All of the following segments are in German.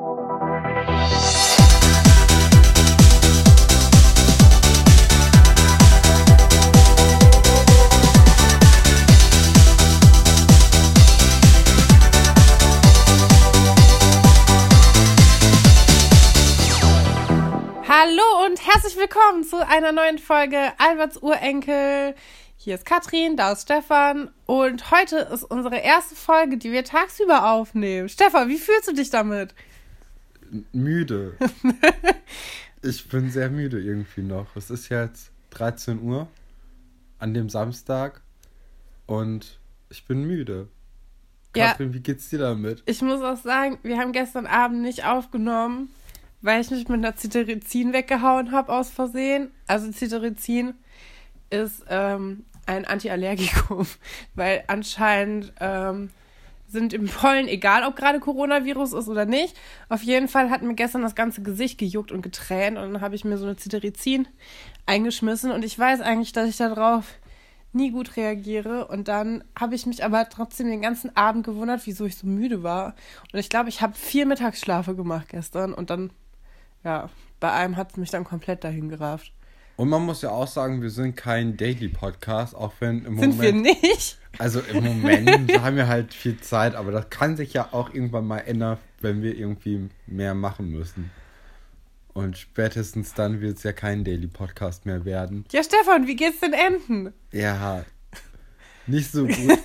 Hallo und herzlich willkommen zu einer neuen Folge Alberts Urenkel. Hier ist Katrin, da ist Stefan und heute ist unsere erste Folge, die wir tagsüber aufnehmen. Stefan, wie fühlst du dich damit? Müde. ich bin sehr müde irgendwie noch. Es ist jetzt 13 Uhr an dem Samstag und ich bin müde. Ja. Katrin, wie geht's dir damit? Ich muss auch sagen, wir haben gestern Abend nicht aufgenommen, weil ich mich mit einer Cetirizin weggehauen habe aus Versehen. Also Cetirizin ist ähm, ein Antiallergikum, weil anscheinend ähm, sind im Pollen, egal ob gerade Coronavirus ist oder nicht, auf jeden Fall hat mir gestern das ganze Gesicht gejuckt und getränt und dann habe ich mir so eine Cetirizin eingeschmissen und ich weiß eigentlich, dass ich darauf nie gut reagiere und dann habe ich mich aber trotzdem den ganzen Abend gewundert, wieso ich so müde war und ich glaube, ich habe vier Mittagsschlafe gemacht gestern und dann, ja, bei einem hat es mich dann komplett dahin gerafft. Und man muss ja auch sagen, wir sind kein Daily Podcast, auch wenn im Sind wir Moment. nicht? Also im Moment haben wir halt viel Zeit, aber das kann sich ja auch irgendwann mal ändern, wenn wir irgendwie mehr machen müssen. Und spätestens dann wird es ja kein Daily Podcast mehr werden. Ja, Stefan, wie geht's den Enten? Ja, nicht so gut.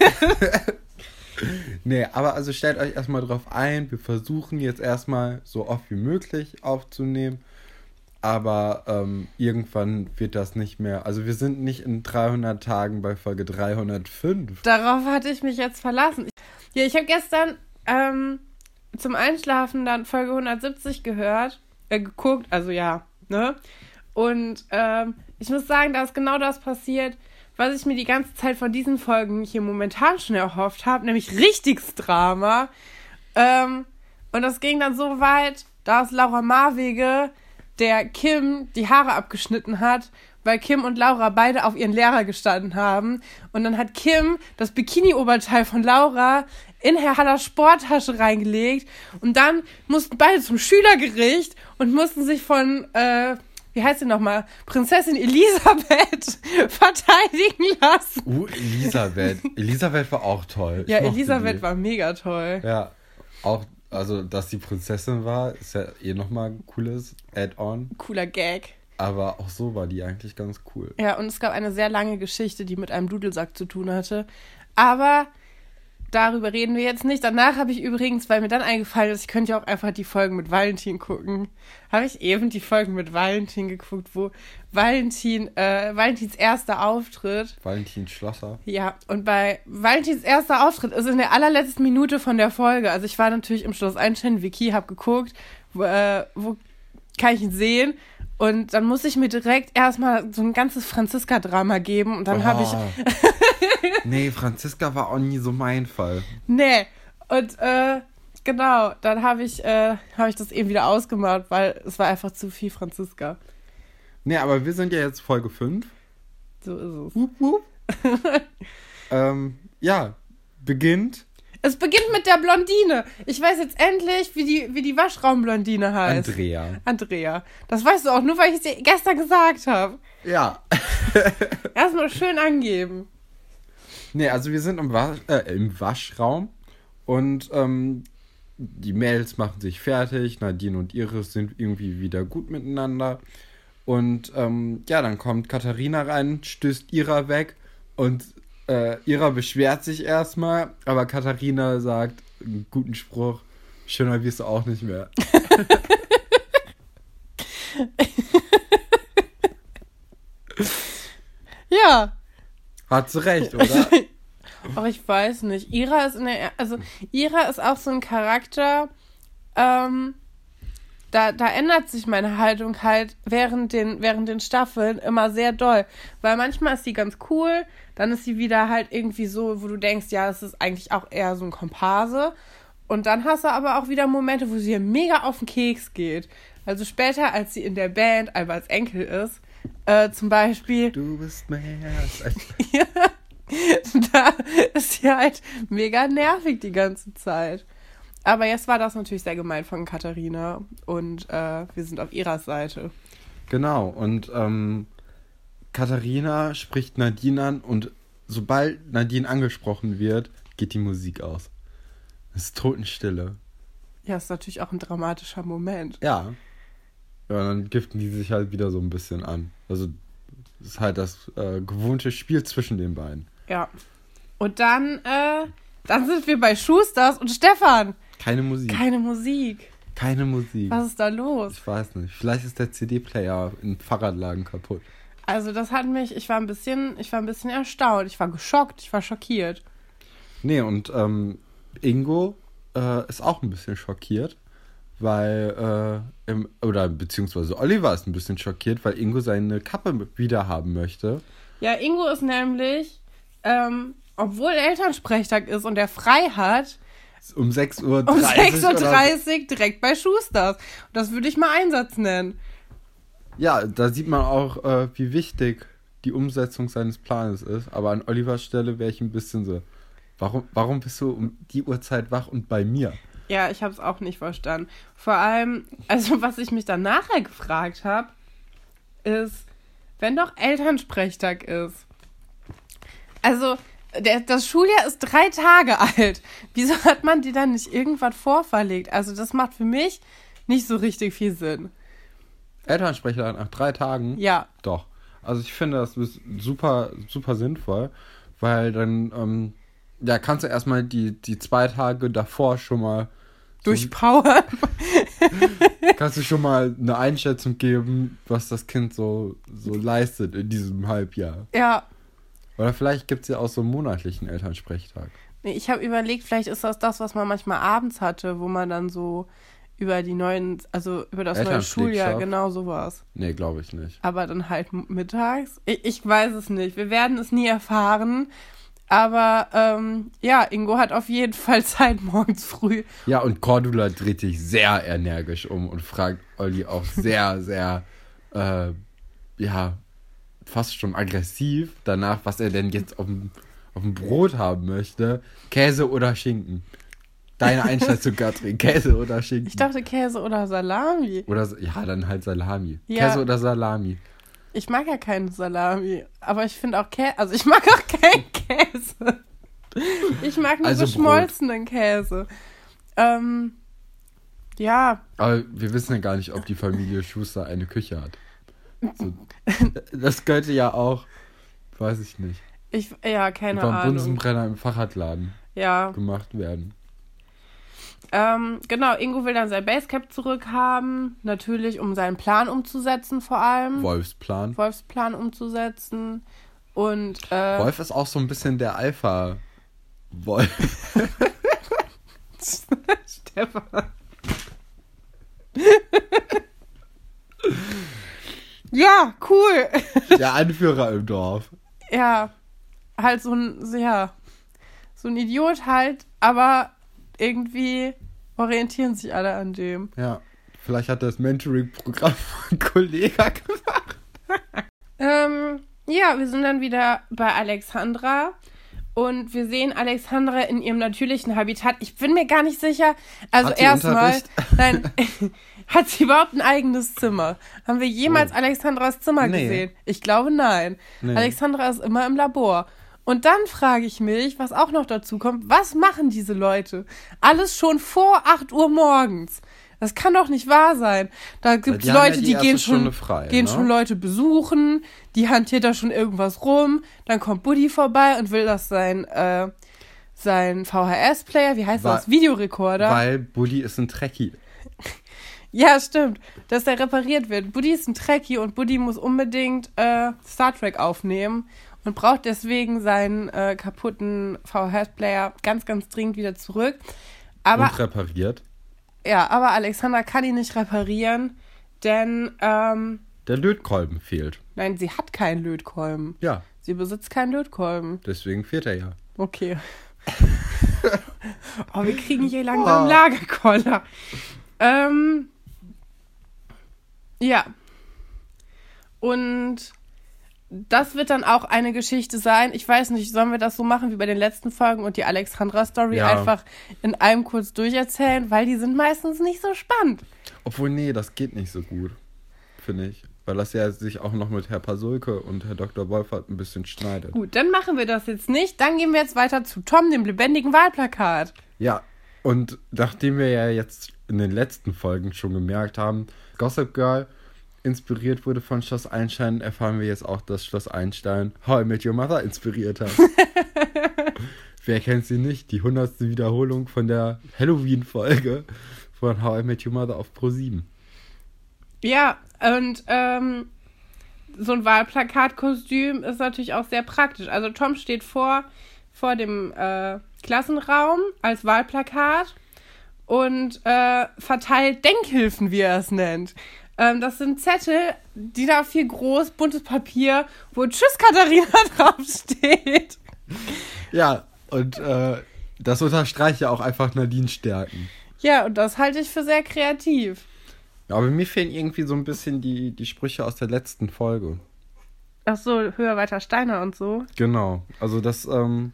nee, aber also stellt euch erstmal drauf ein. Wir versuchen jetzt erstmal so oft wie möglich aufzunehmen. Aber ähm, irgendwann wird das nicht mehr. Also wir sind nicht in 300 Tagen bei Folge 305. Darauf hatte ich mich jetzt verlassen. Ja, ich habe gestern ähm, zum Einschlafen dann Folge 170 gehört, äh, geguckt, also ja, ne? Und ähm, ich muss sagen, da ist genau das passiert, was ich mir die ganze Zeit von diesen Folgen hier momentan schon erhofft habe, nämlich richtiges Drama. Ähm, und das ging dann so weit, dass Laura Marwege der Kim die Haare abgeschnitten hat, weil Kim und Laura beide auf ihren Lehrer gestanden haben. Und dann hat Kim das Bikini-Oberteil von Laura in Herr Hallers Sporttasche reingelegt. Und dann mussten beide zum Schülergericht und mussten sich von, äh, wie heißt sie nochmal, Prinzessin Elisabeth verteidigen lassen. Uh, Elisabeth. Elisabeth war auch toll. Ich Ja, Elisabeth die. war mega toll. Ja, auch, also, dass die Prinzessin war, ist ja eh nochmal ein cooles Add-on. Cooler Gag. Aber auch so war die eigentlich ganz cool. Ja, und es gab eine sehr lange Geschichte, die mit einem Dudelsack zu tun hatte. Aber darüber reden wir jetzt nicht. Danach habe ich übrigens, weil mir dann eingefallen ist, ich könnte ja auch einfach die Folgen mit Valentin gucken. Habe ich eben die Folgen mit Valentin geguckt, wo Valentin, äh, Valentins erster Auftritt. Valentin Schlosser. Ja, und bei Valentins erster Auftritt ist in der allerletzten Minute von der Folge. Also ich war natürlich im Schloss Einstein, Wiki, hab geguckt, wo, äh, wo kann ich ihn sehen. Und dann muss ich mir direkt erstmal so ein ganzes Franziska-Drama geben. Und dann habe ich. Nee, Franziska war auch nie so mein Fall. Nee. Und äh, genau, dann habe ich, äh, hab ich das eben wieder ausgemacht, weil es war einfach zu viel Franziska. Nee, aber wir sind ja jetzt Folge 5. So ist es. Wup, wup. ähm, ja, beginnt Es beginnt mit der Blondine. Ich weiß jetzt endlich, wie die, wie die Waschraumblondine heißt. Andrea. Andrea. Das weißt du auch nur, weil ich es dir gestern gesagt habe. Ja. Erstmal schön angeben. Nee, also wir sind im, Wasch, äh, im Waschraum und ähm, die Mädels machen sich fertig. Nadine und Iris sind irgendwie wieder gut miteinander. Und ähm, ja, dann kommt Katharina rein, stößt Ira weg und äh, Ira beschwert sich erstmal, aber Katharina sagt einen guten Spruch. Schöner wirst du auch nicht mehr. Ja. Hat sie recht, oder? Aber ich weiß nicht. Ira ist in der. Also, Ira ist auch so ein Charakter. Ähm, da, da ändert sich meine Haltung halt während den, während den Staffeln immer sehr doll. Weil manchmal ist sie ganz cool, dann ist sie wieder halt irgendwie so, wo du denkst, ja, das ist eigentlich auch eher so ein Komparse. Und dann hast du aber auch wieder Momente, wo sie mega auf den Keks geht. Also später, als sie in der Band Alberts Enkel ist, äh, zum Beispiel, Du bist mehr als da ist sie halt mega nervig die ganze Zeit. Aber jetzt war das natürlich sehr gemein von Katharina und äh, wir sind auf ihrer Seite. Genau, und ähm, Katharina spricht Nadine an und sobald Nadine angesprochen wird, geht die Musik aus. Es ist Totenstille. Ja, ist natürlich auch ein dramatischer Moment. Ja. Ja, dann giften die sich halt wieder so ein bisschen an. Also, ist halt das äh, gewohnte Spiel zwischen den beiden. Ja. Und dann, äh, dann sind wir bei Schusters und Stefan. Keine Musik. Keine Musik. Keine Musik. Was ist da los? Ich weiß nicht. Vielleicht ist der CD-Player im Fahrradladen kaputt. Also das hat mich, ich war ein bisschen, ich war ein bisschen erstaunt. Ich war geschockt, ich war schockiert. Nee, und ähm, Ingo äh, ist auch ein bisschen schockiert, weil, äh, im, oder beziehungsweise Oliver ist ein bisschen schockiert, weil Ingo seine Kappe wieder haben möchte. Ja, Ingo ist nämlich, ähm, obwohl Elternsprechtag ist und er frei hat, um 6.30 Uhr. Um 6.30 Uhr direkt bei Schusters. Das würde ich mal Einsatz nennen. Ja, da sieht man auch, äh, wie wichtig die Umsetzung seines Planes ist. Aber an Olivers Stelle wäre ich ein bisschen so, warum, warum bist du um die Uhrzeit wach und bei mir? Ja, ich habe es auch nicht verstanden. Vor allem, also was ich mich dann nachher gefragt habe, ist, wenn doch Elternsprechtag ist. Also, der, das Schuljahr ist drei Tage alt. Wieso hat man die dann nicht irgendwas vorverlegt? Also, das macht für mich nicht so richtig viel Sinn. Elternsprecher nach drei Tagen? Ja. Doch. Also ich finde das ist super, super sinnvoll, weil dann, ähm, ja, kannst du erstmal die, die zwei Tage davor schon mal so, durchpowern. kannst du schon mal eine Einschätzung geben, was das Kind so, so leistet in diesem Halbjahr. Ja. Oder vielleicht gibt es ja auch so einen monatlichen Elternsprechtag. Nee, ich habe überlegt, vielleicht ist das das, was man manchmal abends hatte, wo man dann so über die neuen, also über das neue Schuljahr, genau sowas. Nee, glaube ich nicht. Aber dann halt mittags. Ich, ich, weiß es nicht. Wir werden es nie erfahren. Aber ähm, ja, Ingo hat auf jeden Fall Zeit morgens früh. Ja, und Cordula dreht sich sehr energisch um und fragt Olli auch sehr, sehr, äh, ja, fast schon aggressiv danach, was er denn jetzt auf dem, auf dem Brot haben möchte. Käse oder Schinken? Deine Einschätzung, Katrin. Käse oder Schinken? Ich dachte Käse oder Salami. Oder, ja, dann halt Salami. Ja. Käse oder Salami? Ich mag ja keinen Salami. Aber ich finde auch Käse. Also, ich mag auch keinen Käse. Ich mag nur also geschmolzenen Brot. Käse. Ähm, ja. Aber wir wissen ja gar nicht, ob die Familie Schuster eine Küche hat. So, das könnte ja auch, weiß ich nicht. Ich, ja, keine Ahnung. Beim Bunsenbrenner im Fahrradladen ja. gemacht werden. Ähm, genau, Ingo will dann sein Basecap zurückhaben. Natürlich, um seinen Plan umzusetzen, vor allem. Wolfsplan. Wolfsplan umzusetzen. Und. Äh, Wolf ist auch so ein bisschen der Alpha-Wolf. Stefan. Ja, cool. Der Anführer im Dorf. Ja. Halt so ein, ja. So ein Idiot halt, aber irgendwie orientieren sich alle an dem. Ja, vielleicht hat das Mentoring-Programm von Kollega gemacht. ähm, ja, wir sind dann wieder bei Alexandra. Und wir sehen Alexandra in ihrem natürlichen Habitat. Ich bin mir gar nicht sicher. Also erstmal, nein, hat sie überhaupt ein eigenes Zimmer? Haben wir jemals oh. Alexandras Zimmer nee. gesehen? Ich glaube nein. Nee. Alexandra ist immer im Labor. Und dann frage ich mich, was auch noch dazu kommt, was machen diese Leute? Alles schon vor 8 Uhr morgens. Das kann doch nicht wahr sein. Da gibt es Leute, ja die, die gehen schon, frei, gehen ne? schon Leute besuchen, die hantiert da schon irgendwas rum, dann kommt Buddy vorbei und will das sein, äh, sein VHS-Player, wie heißt weil, das? Videorekorder. Weil Buddy ist ein Trekkie. ja, stimmt. Dass der repariert wird. Buddy ist ein Trekkie und Buddy muss unbedingt äh, Star Trek aufnehmen und braucht deswegen seinen äh, kaputten VHS-Player ganz, ganz dringend wieder zurück. Aber, und repariert. Ja, aber Alexander kann ihn nicht reparieren, denn ähm, der Lötkolben fehlt. Nein, sie hat keinen Lötkolben. Ja. Sie besitzt keinen Lötkolben. Deswegen fehlt er ja. Okay. oh, wir kriegen hier langsam oh. Lagerkoller. Ähm, ja. Und das wird dann auch eine Geschichte sein. Ich weiß nicht, sollen wir das so machen wie bei den letzten Folgen und die Alexandra-Story Ja. einfach in einem kurz durcherzählen, weil die sind meistens nicht so spannend. Obwohl, nee, das geht nicht so gut, finde ich. Weil das ja sich auch noch mit Herr Pasulke und Herr Dr. Wolfert ein bisschen schneidet. Gut, dann machen wir das jetzt nicht. Dann gehen wir jetzt weiter zu Tom, dem lebendigen Wahlplakat. Ja, und nachdem wir ja jetzt in den letzten Folgen schon gemerkt haben, Gossip Girl inspiriert wurde von Schloss Einstein, erfahren wir jetzt auch, dass Schloss Einstein How I Met Your Mother inspiriert hat. Wer kennt sie nicht? Die hundertste Wiederholung von der Halloween-Folge von How I Met Your Mother auf Pro7. Ja, und ähm, so ein Wahlplakatkostüm ist natürlich auch sehr praktisch. Also Tom steht vor, vor dem äh, Klassenraum als Wahlplakat und äh, verteilt Denkhilfen, wie er es nennt. Ähm, das sind Zettel, die da viel groß, buntes Papier, wo Tschüss Katharina draufsteht. Ja, und äh, das unterstreicht ja auch einfach Nadines Stärken. Ja, und das halte ich für sehr kreativ. Ja, aber mir fehlen irgendwie so ein bisschen die, die Sprüche aus der letzten Folge. Ach so, höher, weiter, Steiner und so. Genau. Also das, ähm,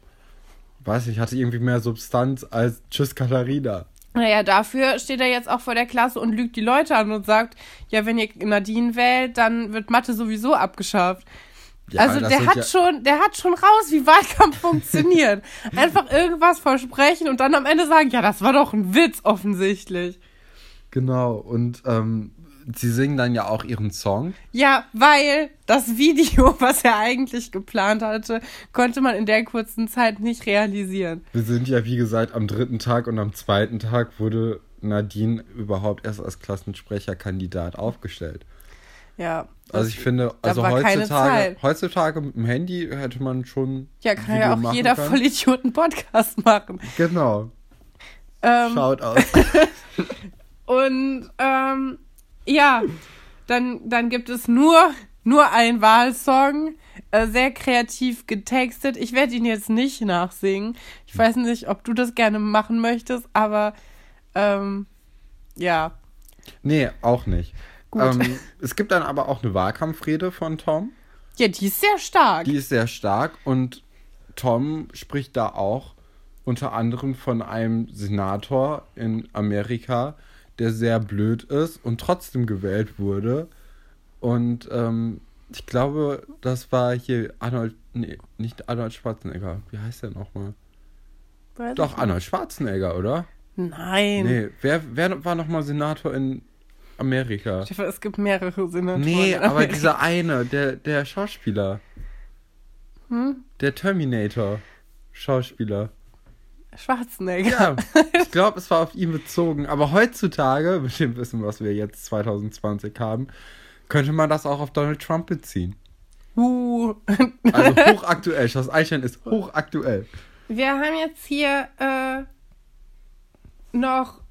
weiß ich, hatte irgendwie mehr Substanz als Tschüss Katharina. Naja, dafür steht er jetzt auch vor der Klasse und lügt die Leute an und sagt, ja, wenn ihr Nadine wählt, dann wird Mathe sowieso abgeschafft. Ja, also der hat ja- schon, der hat schon raus, wie Wahlkampf funktioniert. Einfach irgendwas versprechen und dann am Ende sagen, ja, das war doch ein Witz offensichtlich. Genau. Und ähm, sie singen dann ja auch ihren Song. Ja, weil das Video, was er eigentlich geplant hatte, konnte man in der kurzen Zeit nicht realisieren. Wir sind ja, wie gesagt, am dritten Tag und am zweiten Tag wurde Nadine überhaupt erst als Klassensprecherkandidat aufgestellt. Ja. Also ich finde, also heutzutage, heutzutage mit dem Handy hätte man schon. Ja, kann Video ja auch jeder können. Vollidioten Podcast machen. Genau. Ähm, Schaut aus. Und ähm, ja, dann, dann gibt es nur, nur einen Wahlsong, äh, sehr kreativ getextet. Ich werde ihn jetzt nicht nachsingen. Ich weiß nicht, ob du das gerne machen möchtest, aber ähm, ja. nee, auch nicht. Ähm, es gibt dann aber auch eine Wahlkampfrede von Tom. Ja, die ist sehr stark. Die ist sehr stark und Tom spricht da auch unter anderem von einem Senator in Amerika, der sehr blöd ist und trotzdem gewählt wurde. Und ähm, ich glaube, das war hier Arnold, nee, nicht Arnold Schwarzenegger. Wie heißt der nochmal? Doch, ich Arnold Schwarzenegger, oder? Nein. Nee, wer, wer war nochmal Senator in Amerika? Stefan, es gibt mehrere Senatoren. Nee, aber dieser eine, der, der Schauspieler. Hm? Der Terminator. Schwarzenegger. Ja, ich glaube, es war auf ihn bezogen. Aber heutzutage, mit dem Wissen, was wir jetzt 2020 haben, könnte man das auch auf Donald Trump beziehen. Uh. Also hochaktuell. Schloss Einstein ist hochaktuell. Wir haben jetzt hier äh, noch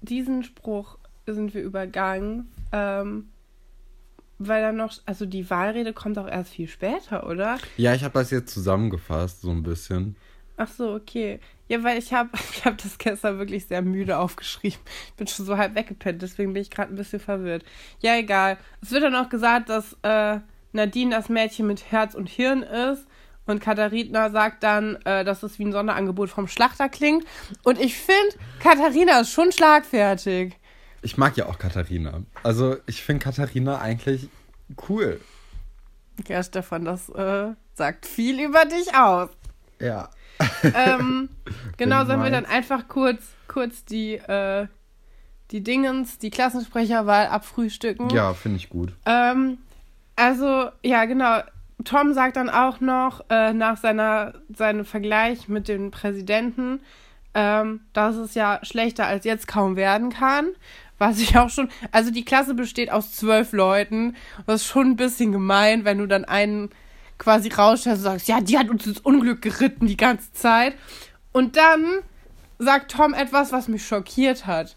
diesen Spruch sind wir übergangen, ähm, weil dann noch, also die Wahlrede kommt auch erst viel später, oder? Ja, ich habe das jetzt zusammengefasst, so ein bisschen. Ach so, okay. Ja, weil ich habe ich hab das gestern wirklich sehr müde aufgeschrieben. Ich bin schon so halb weggepennt, deswegen bin ich gerade ein bisschen verwirrt. Ja, egal. Es wird dann auch gesagt, dass äh, Nadine das Mädchen mit Herz und Hirn ist. Und Katharina sagt dann, äh, dass es wie ein Sonderangebot vom Schlachter klingt. Und ich finde, Katharina ist schon schlagfertig. Ich mag ja auch Katharina. Also, ich finde Katharina eigentlich cool. Ja, Stefan, das äh, sagt viel über dich aus. Ja. ähm, genau, sollen wir dann einfach kurz, kurz die, äh, die Dingens, die Klassensprecherwahl abfrühstücken. Ja, finde ich gut. Ähm, also, ja, genau. Tom sagt dann auch noch äh, nach seiner, seinem Vergleich mit dem Präsidenten, ähm, dass es ja schlechter als jetzt kaum werden kann. Was ich auch schon. Also, die Klasse besteht aus zwölf Leuten. Das ist schon ein bisschen gemein, wenn du dann einen quasi rausstellst und sagst, ja, die hat uns ins Unglück geritten die ganze Zeit. Und dann sagt Tom etwas, was mich schockiert hat.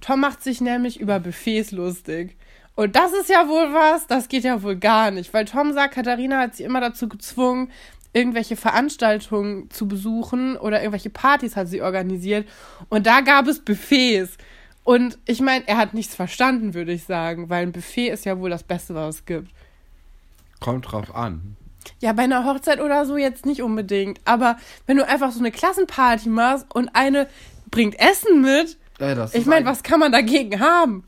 Tom macht sich nämlich über Buffets lustig. Und das ist ja wohl was, das geht ja wohl gar nicht, weil Tom sagt, Katharina hat sie immer dazu gezwungen, irgendwelche Veranstaltungen zu besuchen oder irgendwelche Partys hat sie organisiert. Und da gab es Buffets. Und ich meine, er hat nichts verstanden, würde ich sagen, weil ein Buffet ist ja wohl das Beste, was es gibt. Kommt drauf an. Ja, bei einer Hochzeit oder so jetzt nicht unbedingt. Aber wenn du einfach so eine Klassenparty machst und eine bringt Essen mit, Ja, das ich meine, ein- was kann man dagegen haben?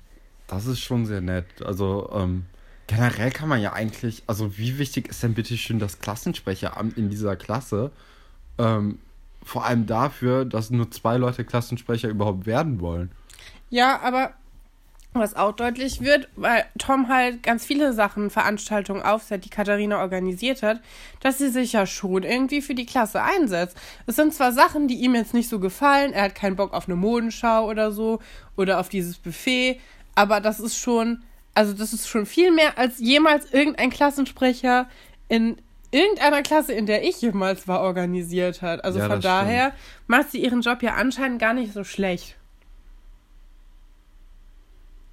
Das ist schon sehr nett. Also, ähm, generell kann man ja eigentlich, also wie wichtig ist denn bitte schön das Klassensprecheramt in dieser Klasse? Ähm, vor allem dafür, dass nur zwei Leute Klassensprecher überhaupt werden wollen. Ja, aber was auch deutlich wird, weil Tom halt ganz viele Sachen, Veranstaltungen aufsetzt, die Katharina organisiert hat, dass sie sich ja schon irgendwie für die Klasse einsetzt. Es sind zwar Sachen, die ihm jetzt nicht so gefallen, er hat keinen Bock auf eine Modenschau oder so oder auf dieses Buffet, aber das ist schon, also das ist schon viel mehr als jemals irgendein Klassensprecher in irgendeiner Klasse, in der ich jemals war, organisiert hat. Also Ja, von daher macht sie ihren Job ja anscheinend gar nicht so schlecht.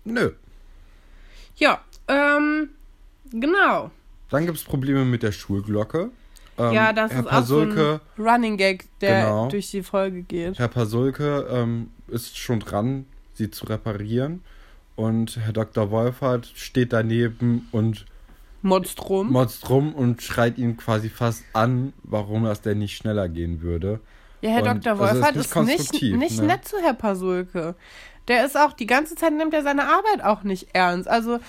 Nö. Ja, ähm, genau. Dann gibt es Probleme mit der Schulglocke. Ähm, ja, das Herr ist auch so Pasulke, ein Running Gag, der Genau. durch die Folge geht. Herr Pasulke ähm, ist schon dran, sie zu reparieren. Und Herr Dr. Wolfert steht daneben und Monstrum. motzt rum und schreit ihn quasi fast an, warum das denn nicht schneller gehen würde. ja, Herr und Dr. also ist Wolfert nicht ist nicht, nicht ne? nett zu Herr Pasulke. Der ist auch, die ganze Zeit nimmt er seine Arbeit auch nicht ernst. Also,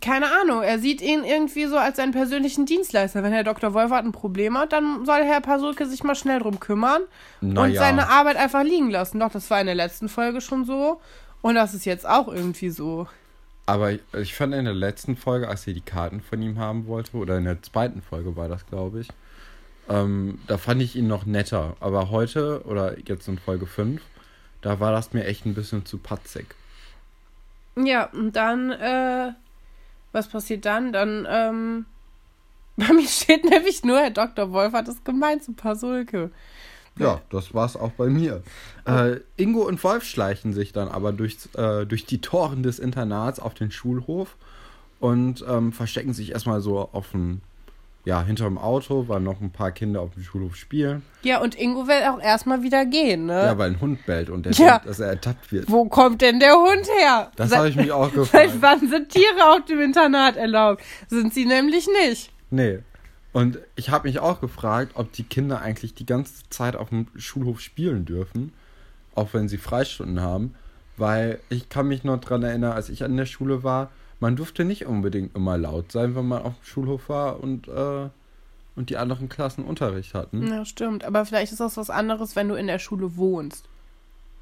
keine Ahnung, er sieht ihn irgendwie so als seinen persönlichen Dienstleister. Wenn Herr Dr. Wolfert ein Problem hat, dann soll Herr Pasulke sich mal schnell drum kümmern und Naja. seine Arbeit einfach liegen lassen. Doch, das war in der letzten Folge schon so. Und das ist jetzt auch irgendwie so. Aber ich, ich fand in der letzten Folge, als sie die Karten von ihm haben wollte, oder in der zweiten Folge war das, glaube ich, ähm, da fand ich ihn noch netter. Aber heute, oder jetzt in Folge 5, da war das mir echt ein bisschen zu patzig. Ja, und dann, äh, was passiert dann? Dann, ähm, bei mir steht nämlich nur, Herr Dr. Wolfert ist gemein zu Pasulke. Ja, das war's auch bei mir. Äh, Ingo und Wolf schleichen sich dann aber durch, äh, durch die Toren des Internats auf den Schulhof und ähm, verstecken sich erstmal so auf dem, ja, hinterm Auto, weil noch ein paar Kinder auf dem Schulhof spielen. Ja, und Ingo will auch erstmal wieder gehen, ne? Ja, weil ein Hund bellt und der Ja. denkt, dass er ertappt wird. Wo kommt denn der Hund her? Das Seit- habe ich mich auch Seit gefragt. wann sind Tiere auf dem Internat erlaubt? Sind sie nämlich nicht. Nee. Und ich habe mich auch gefragt, ob die Kinder eigentlich die ganze Zeit auf dem Schulhof spielen dürfen, auch wenn sie Freistunden haben. Weil ich kann mich noch dran erinnern, als ich an der Schule war, man durfte nicht unbedingt immer laut sein, wenn man auf dem Schulhof war und, äh, und die anderen Klassen Unterricht hatten. Ja, stimmt. Aber vielleicht ist das was anderes, wenn du in der Schule wohnst.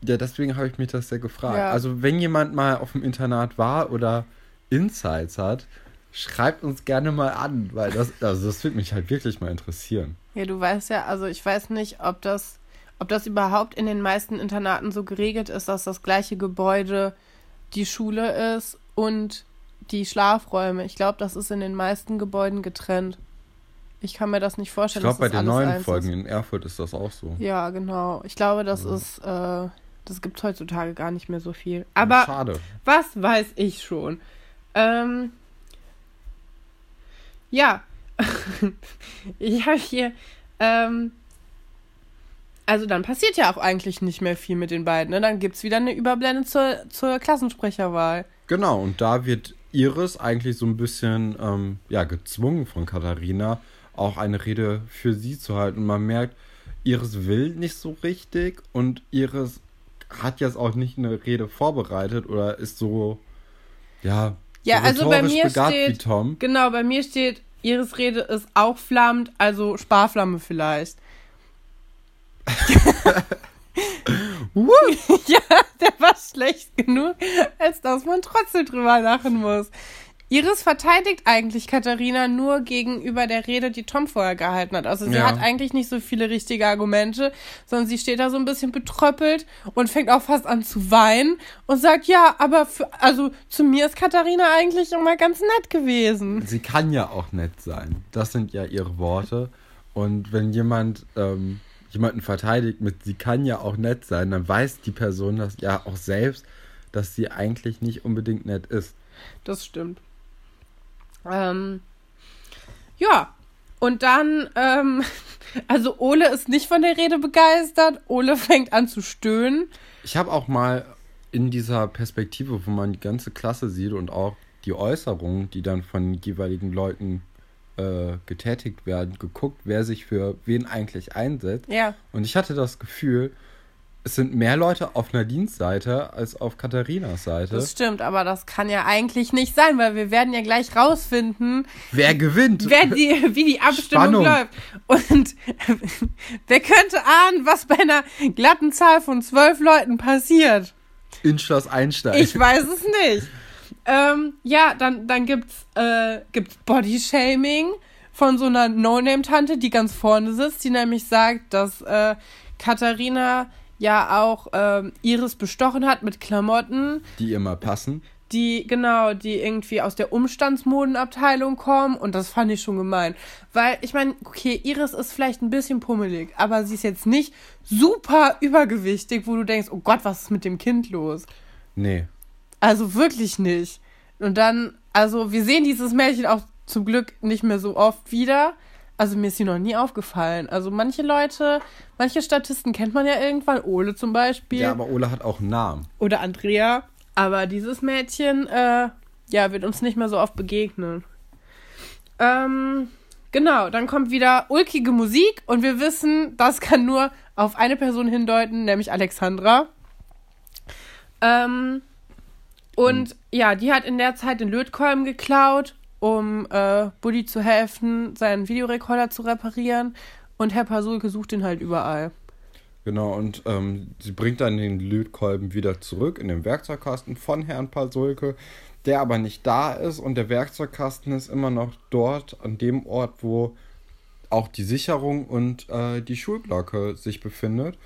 Ja, deswegen habe ich mich das sehr gefragt. Ja. Also, wenn jemand mal auf dem Internat war oder Insights hat, schreibt uns gerne mal an, weil das, also das würde mich halt wirklich mal interessieren. Ja, du weißt ja, also ich weiß nicht, ob das, ob das überhaupt in den meisten Internaten so geregelt ist, dass das gleiche Gebäude die Schule ist und die Schlafräume. Ich glaube, das ist in den meisten Gebäuden getrennt. Ich kann mir das nicht Ich vorstellen. glaube, bei den neuen Folgen Ist. in Erfurt ist das auch so. Ja, genau. Ich glaube, das Ja. ist, äh, das gibt heutzutage gar nicht mehr so viel. Ja, Aber Schade. was weiß ich schon? Ähm, ja, ich habe hier, ähm, also dann passiert ja auch eigentlich nicht mehr viel mit den beiden. Ne? Dann gibt es wieder eine Überblende zur, zur Klassensprecherwahl. Genau, und da wird Iris eigentlich so ein bisschen ähm, ja, gezwungen von Katharina, auch eine Rede für sie zu halten. Und man merkt, Iris will nicht so richtig und Iris hat jetzt auch nicht eine Rede vorbereitet oder ist so, ja, Ja, so also bei mir begabt steht- wie Tom. Genau, bei mir steht, Ihres Rede ist auch flammend, also Sparflamme vielleicht. ja, der war schlecht genug, als dass man trotzdem drüber lachen muss. Iris verteidigt eigentlich Katharina nur gegenüber der Rede, die Tom vorher gehalten hat. Also sie Ja. hat eigentlich nicht so viele richtige Argumente, sondern sie steht da so ein bisschen betröppelt und fängt auch fast an zu weinen und sagt, ja, aber für, also zu mir ist Katharina eigentlich immer ganz nett gewesen. Sie kann ja auch nett sein. Das sind ja ihre Worte. Und wenn jemand ähm, jemanden verteidigt mit, sie kann ja auch nett sein, dann weiß die Person das ja auch selbst, dass sie eigentlich nicht unbedingt nett ist. Das stimmt. Ähm, ja, und dann, ähm, also Ole ist nicht von der Rede begeistert. Ole fängt an zu stöhnen. Ich habe auch mal in dieser Perspektive, wo man die ganze Klasse sieht und auch die Äußerungen, die dann von jeweiligen Leuten äh, getätigt werden, geguckt, wer sich für wen eigentlich einsetzt. Ja. Und ich hatte das Gefühl, es sind mehr Leute auf Nadines Seite als auf Katharinas Seite. Das stimmt, aber das kann ja eigentlich nicht sein, weil wir werden ja gleich rausfinden, wer gewinnt? wer die, wie die Abstimmung Spannung. läuft. Und wer könnte ahnen, was bei einer glatten Zahl von zwölf Leuten passiert? In Schloss Einstein. Ich weiß es nicht. Ähm, ja, dann, dann gibt's, äh, gibt's Bodyshaming von so einer No-Name-Tante, die ganz vorne sitzt, die nämlich sagt, dass äh, Katharina ja auch ähm, Iris bestochen hat mit Klamotten, die immer passen. die, genau, die irgendwie aus der Umstandsmodenabteilung kommen und das fand ich schon gemein. Weil, ich meine, okay, Iris ist vielleicht ein bisschen pummelig, aber sie ist jetzt nicht super übergewichtig, wo du denkst, oh Gott, was ist mit dem Kind los? Nee. Also wirklich nicht. Und dann, also wir sehen dieses Mädchen auch zum Glück nicht mehr so oft wieder. Also mir ist sie noch nie aufgefallen. Also manche Leute, manche Statisten kennt man ja irgendwann, Ole zum Beispiel. Ja, aber Ole hat auch einen Namen. oder Andrea. Aber dieses Mädchen, äh, ja, wird uns nicht mehr so oft begegnen. Ähm, genau, dann kommt wieder ulkige Musik und wir wissen, das kann nur auf eine Person hindeuten, nämlich Alexandra. Ähm, und ja, die hat in der Zeit den Lötkolben geklaut, um äh, Buddy zu helfen, seinen Videorekorder zu reparieren. Und Herr Pasulke sucht ihn halt überall. Genau, und ähm, sie bringt dann den Lötkolben wieder zurück in den Werkzeugkasten von Herrn Pasulke, der aber nicht da ist und der Werkzeugkasten ist immer noch dort, an dem Ort, wo auch die Sicherung und äh, die Schulglocke sich befindet.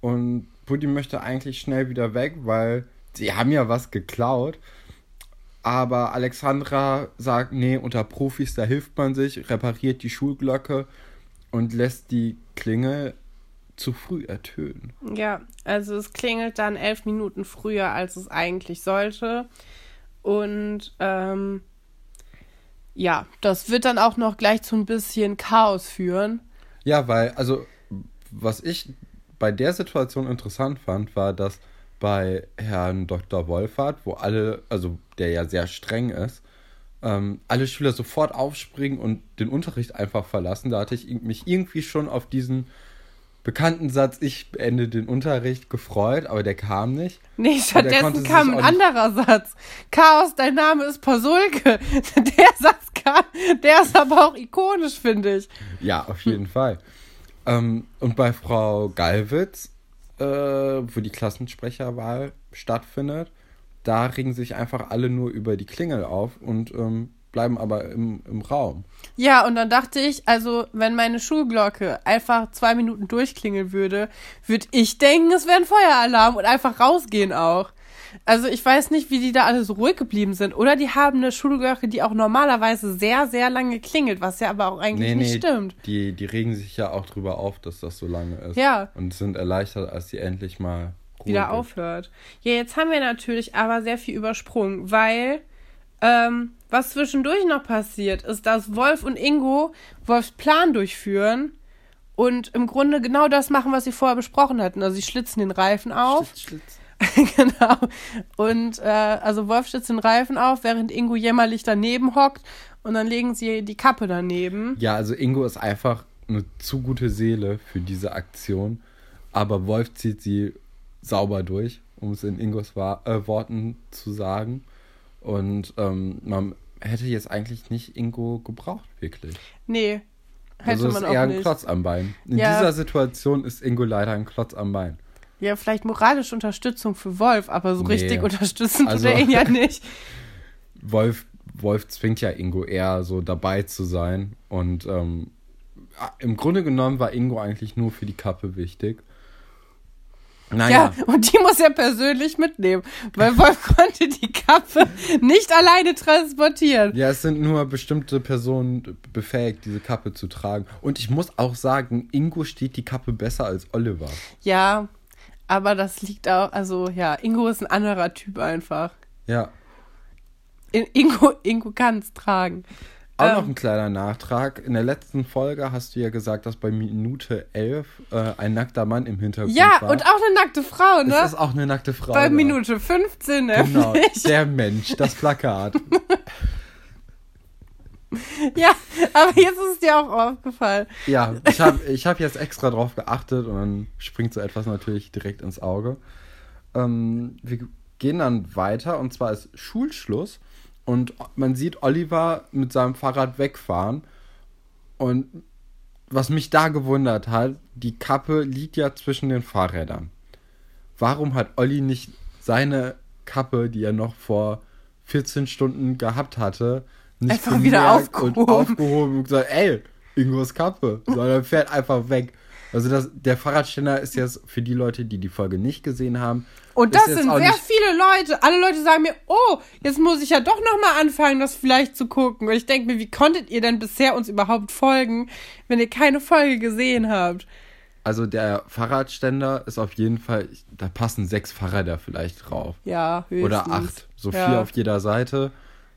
Und Buddy möchte eigentlich schnell wieder weg, weil sie haben ja was geklaut. Aber Alexandra sagt, nee, unter Profis, da hilft man sich, repariert die Schulglocke und lässt die Klingel zu früh ertönen. Ja, also es klingelt dann elf Minuten früher, als es eigentlich sollte. Und ähm, ja, das wird dann auch noch gleich zu ein bisschen Chaos führen. Ja, weil, also, was ich bei der Situation interessant fand, war, dass bei Herrn Dr. Wolfert, wo alle, also der ja sehr streng ist, ähm, alle Schüler sofort aufspringen und den Unterricht einfach verlassen. Da hatte ich mich irgendwie schon auf diesen bekannten Satz, ich beende den Unterricht, gefreut, aber der kam nicht. Nee, stattdessen kam ein anderer Satz. Chaos, dein Name ist Pasulke. Der Satz kam, der ist aber auch ikonisch, finde ich. Ja, auf jeden Fall. Ähm, und bei Frau Gallwitz, äh, wo die Klassensprecherwahl stattfindet, da regen sich einfach alle nur über die Klingel auf und ähm, bleiben aber im, im Raum. Ja, und dann dachte ich, also, wenn meine Schulglocke einfach zwei Minuten durchklingeln würde, würde ich denken, es wäre ein Feueralarm und einfach rausgehen auch. Also, ich weiß nicht, wie die da alle so ruhig geblieben sind. Oder die haben eine Schulglocke, die auch normalerweise sehr, sehr lange klingelt, was ja aber auch eigentlich nicht stimmt. Die, die regen sich ja auch drüber auf, dass das so lange ist. Ja. Und sind erleichtert, als sie endlich mal Ruhe wieder gibt. aufhört. Ja, jetzt haben wir natürlich aber sehr viel übersprungen, weil ähm, was zwischendurch noch passiert, ist, dass Wolf und Ingo Wolfs Plan durchführen und im Grunde genau das machen, was sie vorher besprochen hatten. Also sie schlitzen den Reifen auf. Schlitz, Schlitz. genau. Und äh, also Wolf schlitzt den Reifen auf, während Ingo jämmerlich daneben hockt und dann legen sie die Kappe daneben. Ja, also Ingo ist einfach eine zu gute Seele für diese Aktion. Aber Wolf zieht sie sauber durch, um es in Ingos Wa äh, Worten zu sagen. Und ähm, man hätte jetzt eigentlich nicht Ingo gebraucht, wirklich. Nee, hätte also ist man eher auch ein nicht. Klotz am Bein. In Ja. dieser Situation ist Ingo leider ein Klotz am Bein. Ja, vielleicht moralische Unterstützung für Wolf, aber so Nee. richtig unterstützen Also- tut er ihn ja nicht. Wolf, Wolf zwingt ja Ingo eher so dabei zu sein. Und ähm, im Grunde genommen war Ingo eigentlich nur für die Kappe wichtig. Naja. Ja, und die muss er persönlich mitnehmen, weil Wolf konnte die Kappe nicht alleine transportieren. Ja, es sind nur bestimmte Personen befähigt, diese Kappe zu tragen. Und ich muss auch sagen, Ingo steht die Kappe besser als Oliver. Ja, aber das liegt auch, also ja, Ingo ist ein anderer Typ einfach. Ja. In- Ingo, Ingo kann es tragen. Auch Ähm. noch ein kleiner Nachtrag. In der letzten Folge hast du ja gesagt, dass bei Minute 11 äh, ein nackter Mann im Hintergrund Ja, war. und auch eine nackte Frau, ne? ist auch eine nackte Frau. Bei da. Minute 15 Genau, nämlich. der Mensch, das Plakat. Ja, aber jetzt ist es dir auch aufgefallen. Ja, ich habe ich hab jetzt extra drauf geachtet und dann springt so etwas natürlich direkt ins Auge. Ähm, wir gehen dann weiter und zwar ist Schulschluss und man sieht Oliver mit seinem Fahrrad wegfahren und was mich da gewundert hat, die Kappe liegt ja zwischen den Fahrrädern. Warum hat Olli nicht seine Kappe, die er noch vor 14 Stunden gehabt hatte, nicht Einfach wieder aufgehoben. und aufgehoben und gesagt, ey, Ingos Kappe, sondern fährt einfach weg. Also das, der Fahrradständer ist jetzt für die Leute, die die Folge nicht gesehen haben. Und das sind sehr viele Leute. Alle Leute sagen mir, oh, jetzt muss ich ja doch nochmal anfangen, das vielleicht zu gucken. Und ich denke mir, wie konntet ihr denn bisher uns überhaupt folgen, wenn ihr keine Folge gesehen habt? Also der Fahrradständer ist auf jeden Fall, da passen sechs Fahrräder vielleicht drauf. Ja, höchstens. Oder acht. So Ja. vier auf jeder Seite.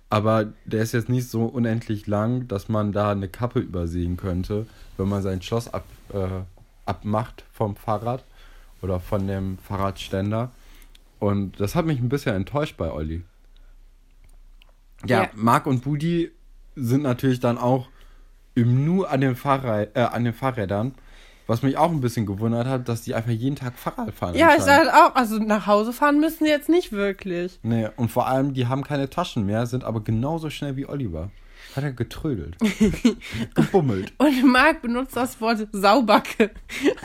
Aber der ist jetzt nicht so unendlich lang, dass man da eine Kappe übersehen könnte, wenn man sein Schloss ab, äh, abmacht vom Fahrrad oder von dem Fahrradständer. Und das hat mich ein bisschen enttäuscht bei Olli. Ja, Ja. Marc und Budi sind natürlich dann auch im Nu an den, Fahrrad, äh, an den Fahrrädern. Was mich auch ein bisschen gewundert hat, dass die einfach jeden Tag Fahrrad fahren. Ja, ich sage auch, also nach Hause fahren müssen sie jetzt nicht wirklich. Nee, und vor allem, die haben keine Taschen mehr, sind aber genauso schnell wie Oliver. Hat er getrödelt. Gebummelt. Und Marc benutzt das Wort Saubacke.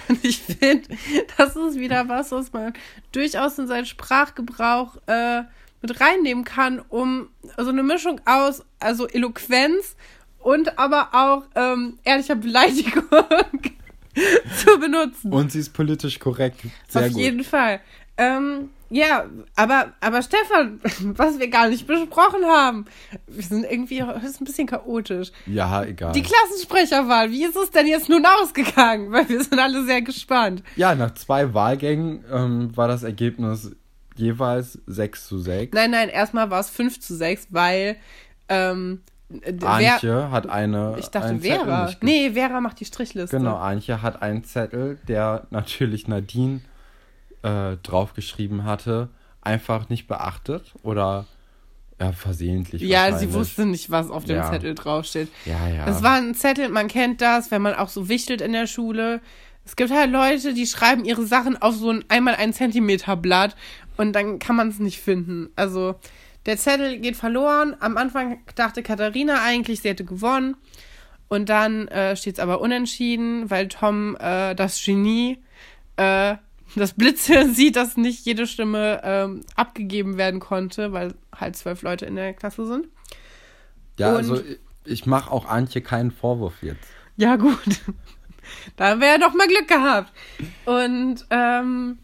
Und ich finde, das ist wieder was, was man durchaus in seinen Sprachgebrauch äh, mit reinnehmen kann, um so eine Mischung aus, also Eloquenz und aber auch ähm, ehrlicher Beleidigung zu benutzen. Und sie ist politisch korrekt. Sehr Auf gut. jeden Fall. Ähm, ja, aber, aber Stefan, was wir gar nicht besprochen haben, wir sind irgendwie, ist ein bisschen chaotisch. Ja, egal. Die Klassensprecherwahl, wie ist es denn jetzt nun ausgegangen? Weil wir sind alle sehr gespannt. ja, nach zwei Wahlgängen ähm, war das Ergebnis jeweils 6 zu 6. Nein, nein, erstmal war es 5 zu 6, weil ähm, äh, wer, hat eine. ich dachte Vera. Nee, Vera macht die Strichliste. Genau, Antje hat einen Zettel, der natürlich Nadine äh, draufgeschrieben hatte, einfach nicht beachtet oder ja, versehentlich. Ja, sie wusste nicht, was auf dem Ja. Zettel draufsteht. Ja, ja. Das war ein Zettel, man kennt das, wenn man auch so wichtelt in der Schule. Es gibt halt Leute, die schreiben ihre Sachen auf so ein einmal ein Zentimeter Blatt und dann kann man es nicht finden. Also der Zettel geht verloren. Am Anfang dachte Katharina eigentlich, sie hätte gewonnen. Und dann äh, steht es aber unentschieden, weil Tom, äh, das Genie, äh, das Blitze sieht, dass nicht jede Stimme ähm, abgegeben werden konnte, weil halt zwölf Leute in der Klasse sind. ja, und- also ich, ich mache auch Antje keinen Vorwurf jetzt. Ja, gut. Da haben wir ja doch mal Glück gehabt. Und ähm,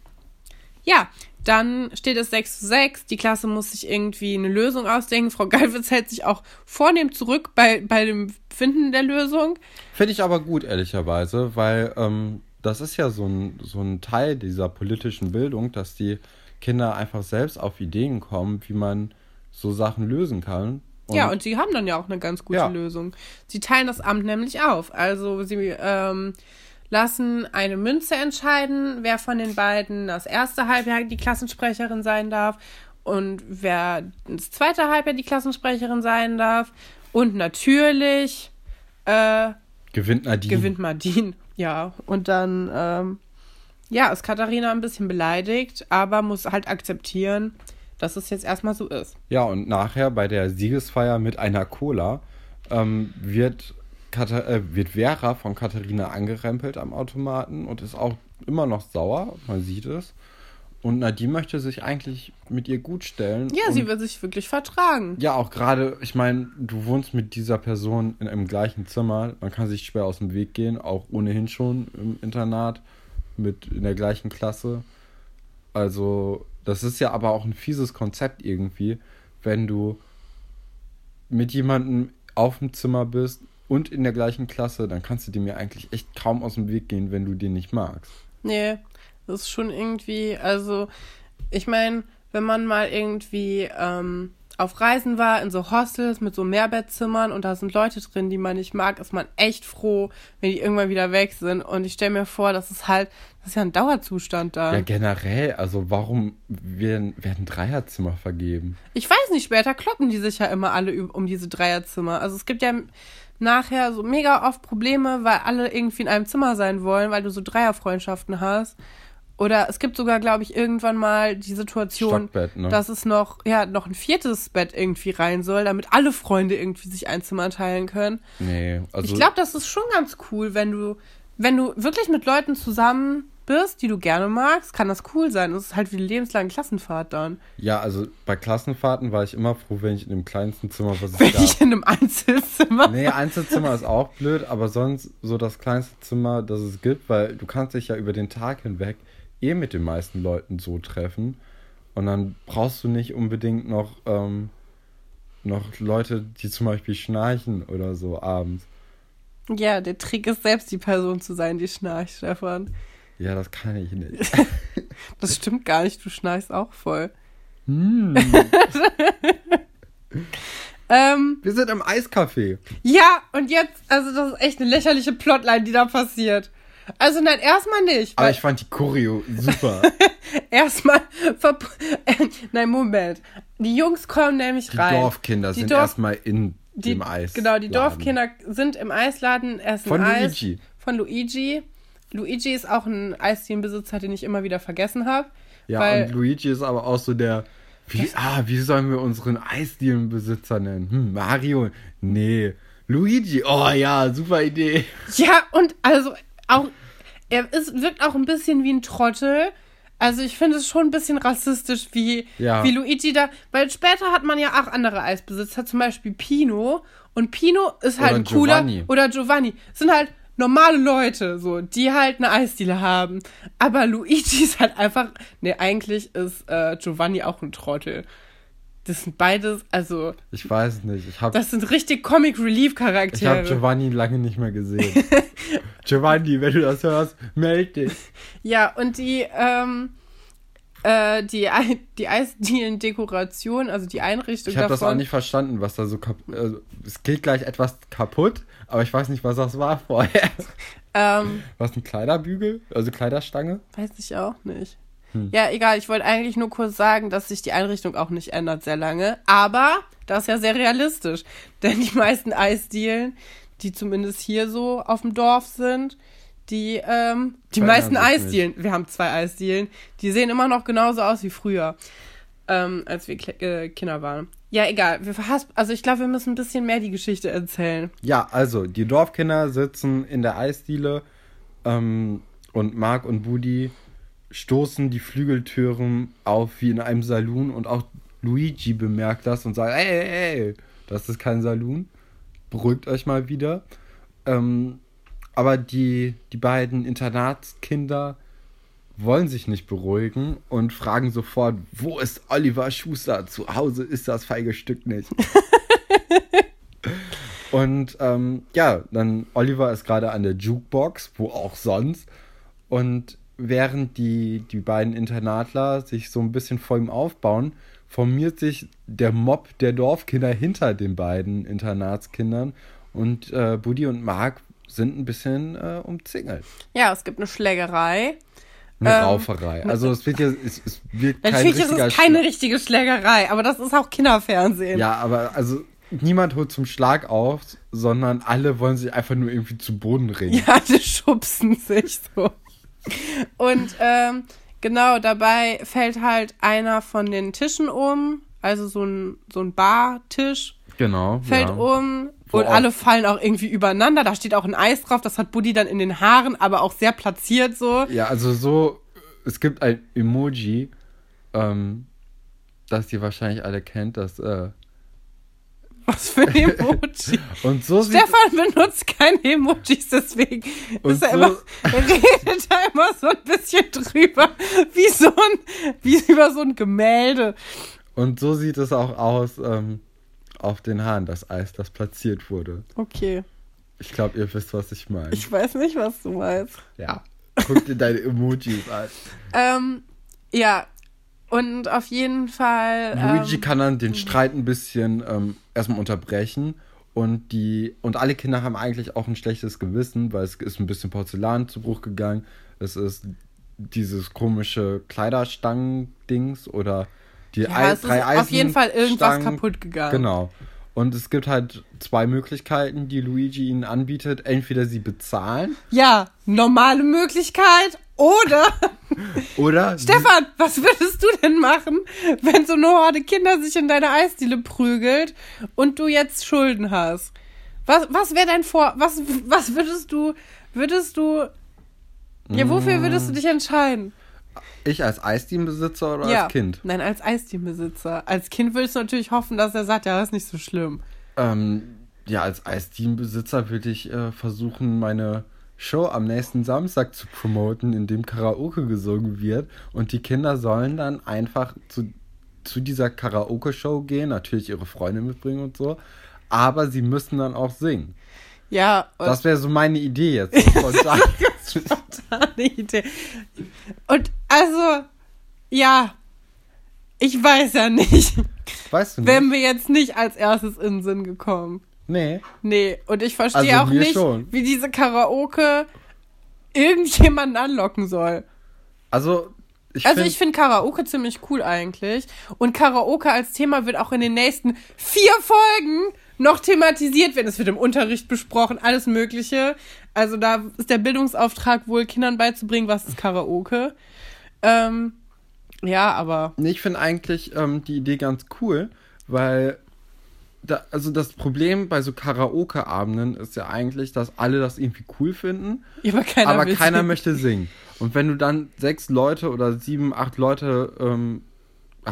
ja, dann steht es 6 zu 6. Die Klasse muss sich irgendwie eine Lösung ausdenken. Frau Geilwitz hält sich auch vornehm zurück bei, bei dem Finden der Lösung. Finde ich aber gut, ehrlicherweise, weil ähm, das ist ja so ein, so ein Teil dieser politischen Bildung, dass die Kinder einfach selbst auf Ideen kommen, wie man so Sachen lösen kann. ja, und sie haben dann ja auch eine ganz gute Ja. Lösung. Sie teilen das Amt nämlich auf. Also sie ähm, lassen eine Münze entscheiden, wer von den beiden das erste Halbjahr die Klassensprecherin sein darf und wer das zweite Halbjahr die Klassensprecherin sein darf. Und natürlich äh, gewinnt Nadine. gewinnt Madine. Ja, und dann ähm, ja, ist Katharina ein bisschen beleidigt, aber muss halt akzeptieren, dass es jetzt erstmal so ist. Ja, und nachher bei der Siegesfeier mit einer Cola ähm, wird, Katha äh, wird Vera von Katharina angerempelt am Automaten und ist auch immer noch sauer, man sieht es. Und Nadine möchte sich eigentlich mit ihr gut stellen. Ja, sie will sich wirklich vertragen. Ja, auch gerade, ich meine, du wohnst mit dieser Person in einem gleichen Zimmer. Man kann sich schwer aus dem Weg gehen, auch ohnehin schon im Internat mit in der gleichen Klasse. Also, das ist ja aber auch ein fieses Konzept irgendwie, wenn du mit jemandem auf dem Zimmer bist und in der gleichen Klasse, dann kannst du dem ja eigentlich echt kaum aus dem Weg gehen, wenn du den nicht magst. Nee, das ist schon irgendwie, also, ich meine, wenn man mal irgendwie ähm, auf Reisen war, in so Hostels mit so Mehrbettzimmern und da sind Leute drin, die man nicht mag, ist man echt froh, wenn die irgendwann wieder weg sind. Und ich stelle mir vor, das ist halt, das ist ja ein Dauerzustand da. Ja, generell, also warum werden, werden Dreierzimmer vergeben? Ich weiß nicht, später kloppen die sich ja immer alle um diese Dreierzimmer. Also es gibt ja nachher so mega oft Probleme, weil alle irgendwie in einem Zimmer sein wollen, weil du so Dreierfreundschaften hast. Oder es gibt sogar, glaube ich, irgendwann mal die Situation, ne? dass es noch, ja, noch ein viertes Bett irgendwie rein soll, damit alle Freunde irgendwie sich ein Zimmer teilen können. Nee, also. ich glaube, das ist schon ganz cool, wenn du, wenn du wirklich mit Leuten zusammen bist, die du gerne magst, kann das cool sein. Das ist halt wie eine lebenslange Klassenfahrt dann. Ja, also bei Klassenfahrten war ich immer froh, wenn ich in dem kleinsten Zimmer, was Wenn gab. ich in einem Einzelzimmer. Nee, Einzelzimmer ist auch blöd, aber sonst so das kleinste Zimmer, das es gibt, weil du kannst dich ja über den Tag hinweg eh mit den meisten Leuten so treffen. Und dann brauchst du nicht unbedingt noch, ähm, noch Leute, die zum Beispiel schnarchen oder so abends. Ja, der Trick ist selbst die Person zu sein, die schnarcht, Stefan. Ja, das kann ich nicht. Das stimmt gar nicht, du schnarchst auch voll. Hm. Ähm, Wir sind im Eiscafé. ja, und jetzt, also das ist echt eine lächerliche Plotline, die da passiert. Also nein, erstmal nicht. Aber ich fand die Choreo super. erstmal Nein, Moment. Die Jungs kommen nämlich Die rein. Dorfkinder Die sind Dorf- erstmal in die, dem Eis. Genau, die Dorfkinder sind im Eisladen, essen Von Eis. Luigi. Von Luigi. Luigi ist auch ein Eisdielenbesitzer, den ich immer wieder vergessen habe. Ja, weil, und Luigi ist aber auch so der. Wie, ah, wie sollen wir unseren Eisdielenbesitzer nennen? Hm, Mario? Nee. Luigi? Oh ja, super Idee. Ja, und also auch, er ist, wirkt auch ein bisschen wie ein Trottel. Also ich finde es schon ein bisschen rassistisch, wie, Ja. wie Luigi da, weil später hat man ja auch andere Eisbesitzer, zum Beispiel Pino. Und Pino ist halt Oder ein cooler. Giovanni. Oder Giovanni. Sind halt normale Leute, so, die halt eine Eisdiele haben. Aber Luigi ist halt einfach, nee, eigentlich ist äh, Giovanni auch ein Trottel. Das sind beides, also, Ich weiß nicht. Ich habe das sind richtig Comic Relief ich hab Charaktere. Giovanni lange nicht mehr gesehen. Giovanni, wenn du das hörst, meld dich. Ja, und die, ähm, äh, die, die Eisdielen-Dekoration, also die Einrichtung Ich habe das auch nicht verstanden, was da so kaputt. Also, es geht gleich etwas kaputt, aber ich weiß nicht, was das war vorher. Ähm, Was ein Kleiderbügel? Also Kleiderstange? weiß ich auch nicht. Hm. Ja, egal, ich wollte eigentlich nur kurz sagen, dass sich die Einrichtung auch nicht ändert sehr lange. Aber das ist ja sehr realistisch. Denn die meisten Eisdielen, die zumindest hier so auf dem Dorf sind, die, ähm, die meisten Eisdielen, wir haben zwei Eisdielen, die sehen immer noch genauso aus wie früher, ähm, als wir äh, Kinder waren. Ja, egal. Wir also ich glaube, wir müssen ein bisschen mehr die Geschichte erzählen. Ja, also die Dorfkinder sitzen in der Eisdiele ähm, und Mark und Budi stoßen die Flügeltüren auf wie in einem Saloon und auch Luigi bemerkt das und sagt, ey, ey, ey, das ist kein Saloon, beruhigt euch mal wieder. Ähm, aber die, die beiden Internatskinder wollen sich nicht beruhigen und fragen sofort, wo ist Oliver Schuster? Zu Hause ist das feige Stück nicht. Und ähm, ja, dann Oliver ist gerade an der Jukebox, wo auch sonst. Und während die, die beiden Internatler sich so ein bisschen vor ihm aufbauen, formiert sich der Mob der Dorfkinder hinter den beiden Internatskindern. Und äh, Buddy und Mark sind ein bisschen äh, umzingelt. Ja, es gibt eine Schlägerei. Eine Ähm, Rauferei. Also es wird ja, es, es wird kein Natürlich ist es keine Schla- richtige Schlägerei, aber das ist auch Kinderfernsehen. Ja, aber also niemand holt zum Schlag auf, sondern alle wollen sich einfach nur irgendwie zu Boden ringen. Ja, die schubsen sich so. Und ähm, genau, dabei fällt halt einer von den Tischen um, also so ein, so ein Bartisch Genau. fällt ja. um Wo und alle fallen auch irgendwie übereinander. Da steht auch ein Eis drauf, das hat Buddy dann in den Haaren, aber auch sehr platziert so. Ja, also so, es gibt ein Emoji, ähm, das ihr wahrscheinlich alle kennt, das, äh, Was für ein Emoji. und so Stefan benutzt keine Emojis, deswegen ist er so- immer, er redet da immer so ein bisschen drüber, wie so ein, wie über so ein Gemälde. und so sieht es auch aus, ähm, auf den Haaren, das Eis, das platziert wurde. Okay, Ich glaube, ihr wisst, was ich meine. ich weiß nicht, was du meinst. Ja. Guck dir deine Emojis an. Ähm, ja, Und auf jeden Fall. Luigi ähm, kann dann den Streit ein bisschen ähm, erstmal unterbrechen. Und die und alle Kinder haben eigentlich auch ein schlechtes Gewissen, weil es ist ein bisschen Porzellan zu Bruch gegangen. Es ist dieses komische Kleiderstangen-Dings oder die ja, Ei- es ist drei Eisen auf jeden Fall irgendwas Stangen. kaputt gegangen. Genau. Und es gibt halt zwei Möglichkeiten, die Luigi ihnen anbietet. Entweder sie bezahlen Ja, normale Möglichkeit. Oder, oder Stefan, was würdest du denn machen, wenn so eine Horde Kinder sich in deine Eisdiele prügelt und du jetzt Schulden hast? Was, was wäre dein Vor... Was, was würdest du... Würdest du... Ja, wofür würdest du dich entscheiden? Ich als Eisdielenbesitzer oder ja. als Kind? Nein, als Eisdielenbesitzer. Als Kind würdest du natürlich hoffen, dass er sagt, ja, das ist nicht so schlimm. Ähm, ja, als Eisdielenbesitzer würde ich äh, versuchen, meine Show am nächsten Samstag zu promoten, in dem Karaoke gesungen wird. Und die Kinder sollen dann einfach zu, zu dieser Karaoke-Show gehen, natürlich ihre Freunde mitbringen und so. Aber sie müssen dann auch singen. Ja, Das wäre so meine Idee jetzt. so. spontane Idee. Und also, ja, ich weiß ja nicht. weißt du nicht? Wären wir jetzt nicht als erstes in den Sinn gekommen. nee. Nee, und ich verstehe Also auch nicht, schon. wie diese Karaoke irgendjemanden anlocken soll. Also, ich Also find- ich finde Karaoke ziemlich cool eigentlich. Und Karaoke als Thema wird auch in den nächsten vier Folgen noch thematisiert werden. Es wird im Unterricht besprochen, alles Mögliche. Also da ist der Bildungsauftrag wohl, Kindern beizubringen, was ist Karaoke. Ähm, ja, aber ich finde eigentlich ähm, die Idee ganz cool, weil da, also das Problem bei so Karaoke-Abenden ist ja eigentlich, dass alle das irgendwie cool finden, ja, aber keiner, aber keiner möchte singen. Und wenn du dann sechs Leute oder sieben, acht Leute ähm,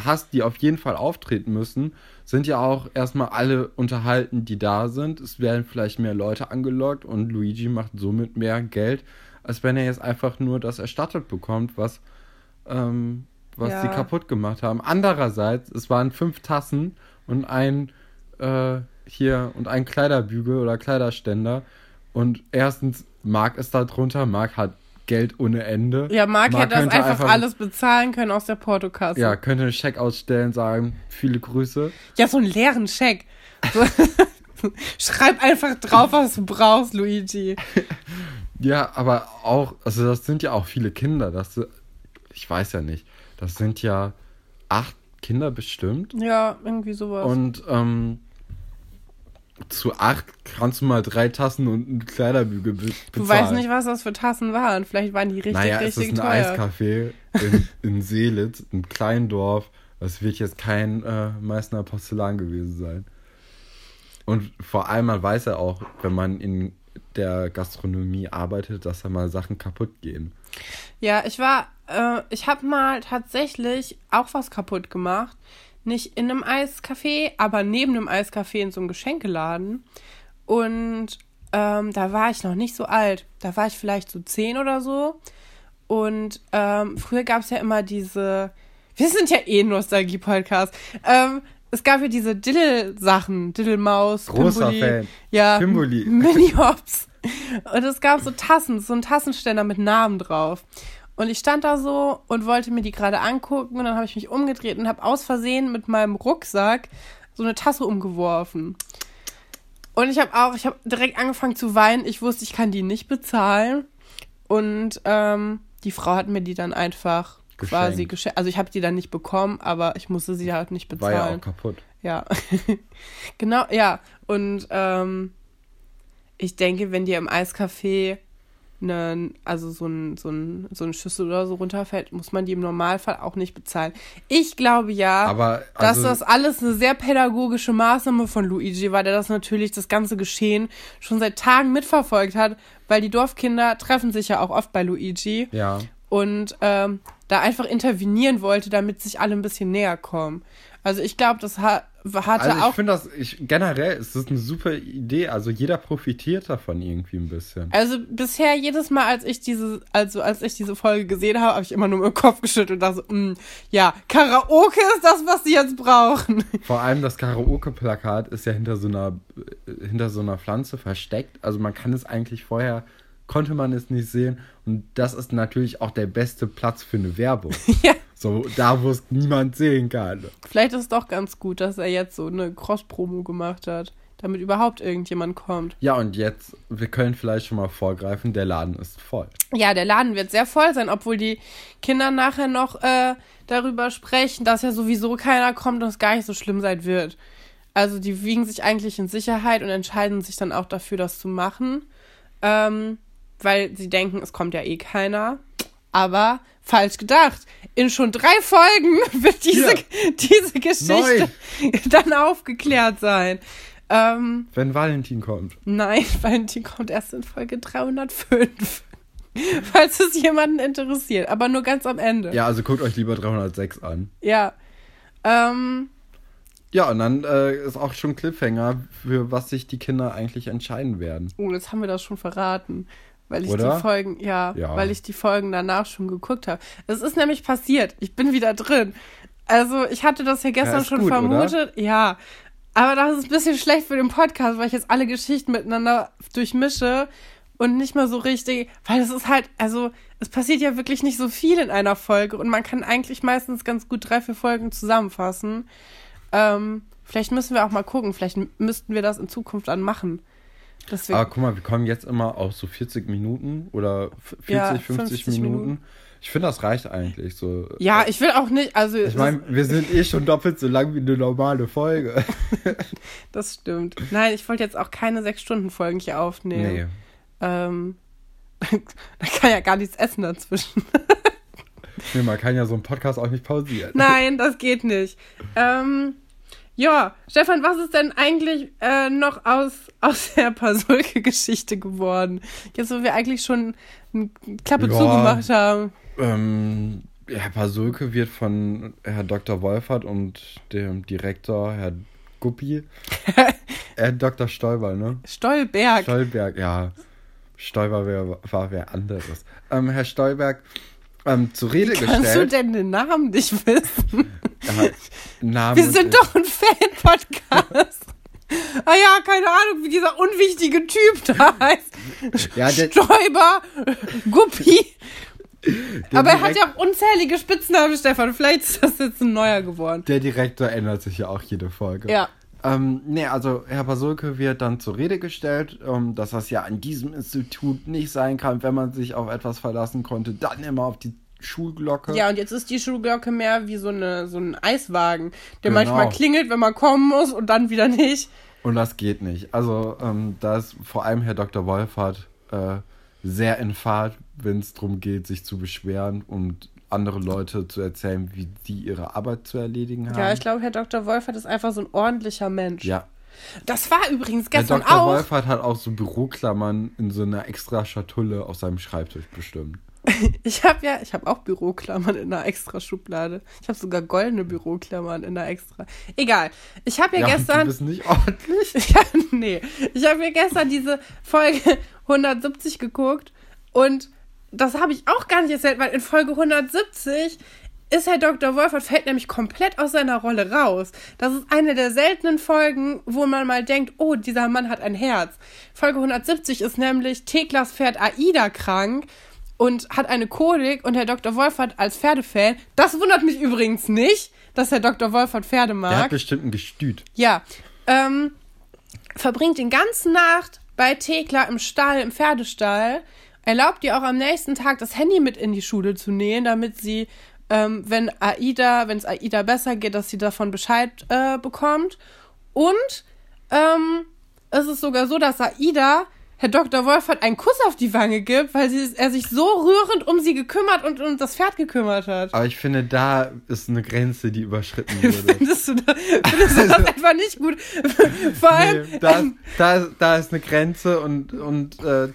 hast, die auf jeden Fall auftreten müssen, sind ja auch erstmal alle unterhalten, die da sind. Es werden vielleicht mehr Leute angelockt und Luigi macht somit mehr Geld, als wenn er jetzt einfach nur das erstattet bekommt, was, ähm, was Ja. sie kaputt gemacht haben. Andererseits, es waren fünf Tassen und ein äh, hier und ein Kleiderbügel oder Kleiderständer. Und erstens, Marc ist da drunter, Marc hat Geld ohne Ende. Ja, Marc hätte das könnte einfach, alles bezahlen können aus der Portokasse. Ja, könnte einen Scheck ausstellen, sagen, viele Grüße. Ja, so einen leeren Scheck. So, schreib einfach drauf, was du brauchst, Luigi. Ja, aber auch, also das sind ja auch viele Kinder. Das, ich weiß ja nicht. Das sind ja acht Kinder bestimmt. Ja, irgendwie sowas. Und ähm, zu acht kannst du mal drei Tassen und einen Kleiderbügel be bezahlen. du weißt nicht, was das für Tassen waren. Vielleicht waren die richtig, naja, es richtig ist ein teuer. Eiscafé in, in Seelitz, ein Kleindorf. Das wird jetzt kein äh, Meißner Porzellan gewesen sein. Und vor allem, man weiß ja auch, wenn man in der Gastronomie arbeitet, dass da mal Sachen kaputt gehen. Ja, ich war, äh, ich habe mal tatsächlich auch was kaputt gemacht. Nicht in einem Eiscafé, aber neben einem Eiscafé in so einem Geschenkeladen. Und ähm, da war ich noch nicht so alt. Da war ich vielleicht so zehn oder so. Und ähm, früher gab es ja immer diese. Wir sind ja eh Nostalgie-Podcast. Ähm, es gab ja diese Diddle-Sachen. Diddle-Maus, Großer Pimboli. Fan. Ja, Pimboli. Mini-Hops. Und es gab so Tassen, so einen Tassenständer mit Namen drauf. Und ich stand da so und wollte mir die gerade angucken und dann habe ich mich umgedreht und habe aus Versehen mit meinem Rucksack so eine Tasse umgeworfen. Und ich habe auch, ich habe direkt angefangen zu weinen. Ich wusste, ich kann die nicht bezahlen. Und ähm, die Frau hat mir die dann einfach quasi Geschenkt. geschenkt. Also ich habe die dann nicht bekommen, aber ich musste sie halt nicht War bezahlen. ja auch kaputt. Ja, genau, ja. Und ähm, ich denke, wenn dir im Eiscafé ne, also so ein, so, ein, so eine Schüssel oder so runterfällt, muss man die im Normalfall auch nicht bezahlen. Ich glaube ja, Aber dass also, das alles eine sehr pädagogische Maßnahme von Luigi war, der das natürlich das ganze Geschehen schon seit Tagen mitverfolgt hat, weil die Dorfkinder treffen sich ja auch oft bei Luigi ja. und ähm, da einfach intervenieren wollte, damit sich alle ein bisschen näher kommen. Also ich glaube, das ha hatte Also ich auch. finde das, ich, generell ist das eine super Idee. Also jeder profitiert davon irgendwie ein bisschen. Also bisher jedes Mal, als ich diese, also als ich diese Folge gesehen habe, habe ich immer nur dem Kopf geschüttelt und dachte so, "Mm, ja, Karaoke ist das, was sie jetzt brauchen. Vor allem das Karaoke-Plakat ist ja hinter so einer hinter so einer Pflanze versteckt. Also man kann es eigentlich vorher konnte man es nicht sehen und das ist natürlich auch der beste Platz für eine Werbung. ja. So da, wo es niemand sehen kann. Vielleicht ist es doch ganz gut, dass er jetzt so eine Cross-Promo gemacht hat, damit überhaupt irgendjemand kommt. Ja, und jetzt, wir können vielleicht schon mal vorgreifen, der Laden ist voll. Ja, der Laden wird sehr voll sein, obwohl die Kinder nachher noch äh, darüber sprechen, dass ja sowieso keiner kommt und es gar nicht so schlimm sein wird. Also die wiegen sich eigentlich in Sicherheit und entscheiden sich dann auch dafür, das zu machen, ähm, weil sie denken, es kommt ja eh keiner. Aber falsch gedacht. In schon drei Folgen wird diese, Ja. diese Geschichte dann aufgeklärt sein. Ähm, Wenn Valentin kommt. nein, Valentin kommt erst in Folge 305. Falls es jemanden interessiert. Aber nur ganz am Ende. Ja, also guckt euch lieber 306 an. Ja. Ähm, Ja, und dann äh, ist auch schon Cliffhanger, für was sich die Kinder eigentlich entscheiden werden. oh, jetzt haben wir das schon verraten. Weil ich Oder? die Folgen, ja, Ja. weil ich die Folgen danach schon geguckt habe. Es ist nämlich passiert. Ich bin wieder drin. Also, ich hatte das ja gestern ist schon gut, vermutet. Ja. Aber das ist ein bisschen schlecht für den Podcast, weil ich jetzt alle Geschichten miteinander durchmische und nicht mal so richtig, weil es ist halt, also, es passiert ja wirklich nicht so viel in einer Folge und man kann eigentlich meistens ganz gut drei, vier Folgen zusammenfassen. Ähm, vielleicht müssen wir auch mal gucken, vielleicht müssten wir das in Zukunft dann machen. Wir Aber guck mal, wir kommen jetzt immer auf so 40 Minuten oder f- 40, Ja, 50, 50 Minuten. Minuten. Ich finde, das reicht eigentlich so. ja, ich will auch nicht, also Ich meine, wir sind eh schon doppelt so lang wie eine normale Folge. das stimmt. Nein, ich wollte jetzt auch keine sechs Stunden Folgen hier aufnehmen. Nee. Ähm, da kann ja gar nichts essen dazwischen. nee, man kann ja so einen Podcast auch nicht pausieren. Nein, das geht nicht. Ähm, ja, Stefan, was ist denn eigentlich äh, noch aus, aus der Pasulke-Geschichte geworden? Jetzt, wo wir eigentlich schon eine Klappe Ja. zugemacht haben. Ähm, Herr Pasulke wird von Herr Dr. Wolfert und dem Direktor, Herr Guppi, Herr Dr. Stoiber, ne? Stolberg. Stolberg, ja. Stoiber wär, war wer anderes. Ähm, Herr Stolberg ähm, zur Rede Kannst du gestellt. denn den Namen nicht wissen? Ja, Name Wir sind doch ein Fan-Podcast. ah ja, keine Ahnung, wie dieser unwichtige Typ da heißt. Ja, der- Stoiber, Guppi. der Aber er hat ja auch unzählige Spitznamen, Stefan. Vielleicht ist das jetzt ein neuer geworden. Der Direktor ändert sich ja auch jede Folge. Ja. Ähm, nee, also Herr Pasulke wird dann zur Rede gestellt, ähm, dass das ja an diesem Institut nicht sein kann, wenn man sich auf etwas verlassen konnte, dann immer auf die Schulglocke. Ja, und jetzt ist die Schulglocke mehr wie so, eine, so ein Eiswagen, der Genau. manchmal klingelt, wenn man kommen muss und dann wieder nicht. Und das geht nicht. Also ähm, da ist vor allem Herr Dr. Wolfert äh, sehr in Fahrt, wenn es darum geht, sich zu beschweren und andere Leute zu erzählen, wie die ihre Arbeit zu erledigen haben. Ja, ich glaube, Herr Dr. Wolfert ist einfach so ein ordentlicher Mensch. Ja. Das war übrigens Herr gestern Dr. auch. Wolfert hat auch so Büroklammern in so einer extra Schatulle auf seinem Schreibtisch bestimmt. Ich habe ja, ich habe auch Büroklammern in einer extra Schublade. Ich habe sogar goldene Büroklammern in einer extra. Egal. Ich habe ja, Ja, gestern. du bist nicht ordentlich. Ja, nee. Ich habe mir gestern diese Folge 170 geguckt und das habe ich auch gar nicht erzählt, weil in Folge 170 ist Herr Dr. Wolfert fällt nämlich komplett aus seiner Rolle raus. Das ist eine der seltenen Folgen, wo man mal denkt, oh, dieser Mann hat ein Herz. Folge 170 ist nämlich Theklas Pferd Aida krank und hat eine Kolik und Herr Dr. Wolfert als Pferdefan. Das wundert mich übrigens nicht, dass Herr Dr. Wolfert Pferde mag. Der hat bestimmt ein Gestüt. Ja, ähm, verbringt den ganzen Nacht bei Thekla im Stall, im Pferdestall. Erlaubt ihr auch am nächsten Tag das Handy mit in die Schule zu nehmen, damit sie, ähm, wenn Aida, wenn es Aida besser geht, dass sie davon Bescheid äh, bekommt. Und ähm, es ist sogar so, dass Aida Herr Dr. Wolfert einen Kuss auf die Wange gibt, weil sie, er sich so rührend um sie gekümmert und um das Pferd gekümmert hat. Aber ich finde, da ist eine Grenze, die überschritten wurde. Findest du, das, findest du das einfach nicht gut? Vor allem, nee, da, ähm, da, da ist eine Grenze und, und äh,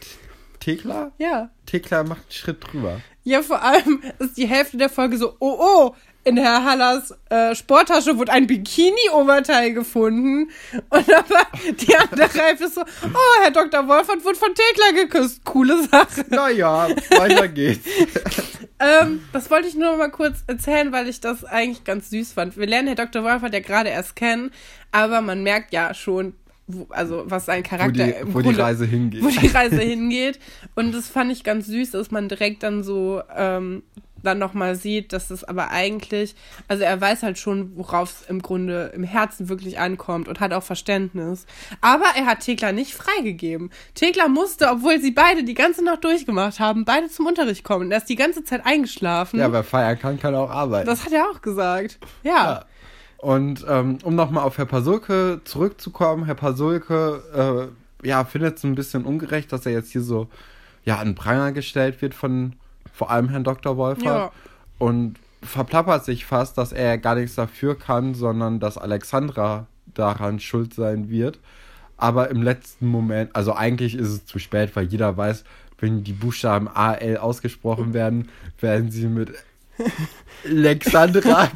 Thekla? ja. Thekla macht einen Schritt drüber. Ja, vor allem ist die Hälfte der Folge so, oh oh, in Herr Hallers äh, Sporttasche wurde ein Bikini-Oberteil gefunden. Und aber die andere Hälfte ist so, oh, Herr Dr. Wolfert wurde von Thekla geküsst. Coole Sache. Naja, weiter geht's. ähm, das wollte ich nur mal kurz erzählen, weil ich das eigentlich ganz süß fand. Wir lernen Herr Dr. Wolfert ja gerade erst kennen, aber man merkt ja schon, wo, also was sein Wo Charakter die, wo die Grunde- Reise hingeht. wo die Reise hingeht. Und das fand ich ganz süß, dass man direkt dann so ähm, dann nochmal sieht, dass es aber eigentlich, also er weiß halt schon, worauf es im Grunde im Herzen wirklich ankommt und hat auch Verständnis. Aber er hat Thekla nicht freigegeben. Thekla musste, obwohl sie beide die ganze Nacht durchgemacht haben, beide zum Unterricht kommen. Er ist die ganze Zeit eingeschlafen. Ja, wer feiern kann, kann auch arbeiten. das hat er auch gesagt. Ja. Ja. Und ähm, um nochmal auf Herr Pasulke zurückzukommen, Herr Pasulke äh, ja, findet es ein bisschen ungerecht, dass er jetzt hier so ja, an Pranger gestellt wird von vor allem Herrn Dr. Wolfert. Ja. Und verplappert sich fast, dass er gar nichts dafür kann, sondern dass Alexandra daran schuld sein wird. Aber im letzten Moment, also eigentlich ist es zu spät, weil jeder weiß, wenn die Buchstaben AL ausgesprochen werden, werden sie mit Alexandra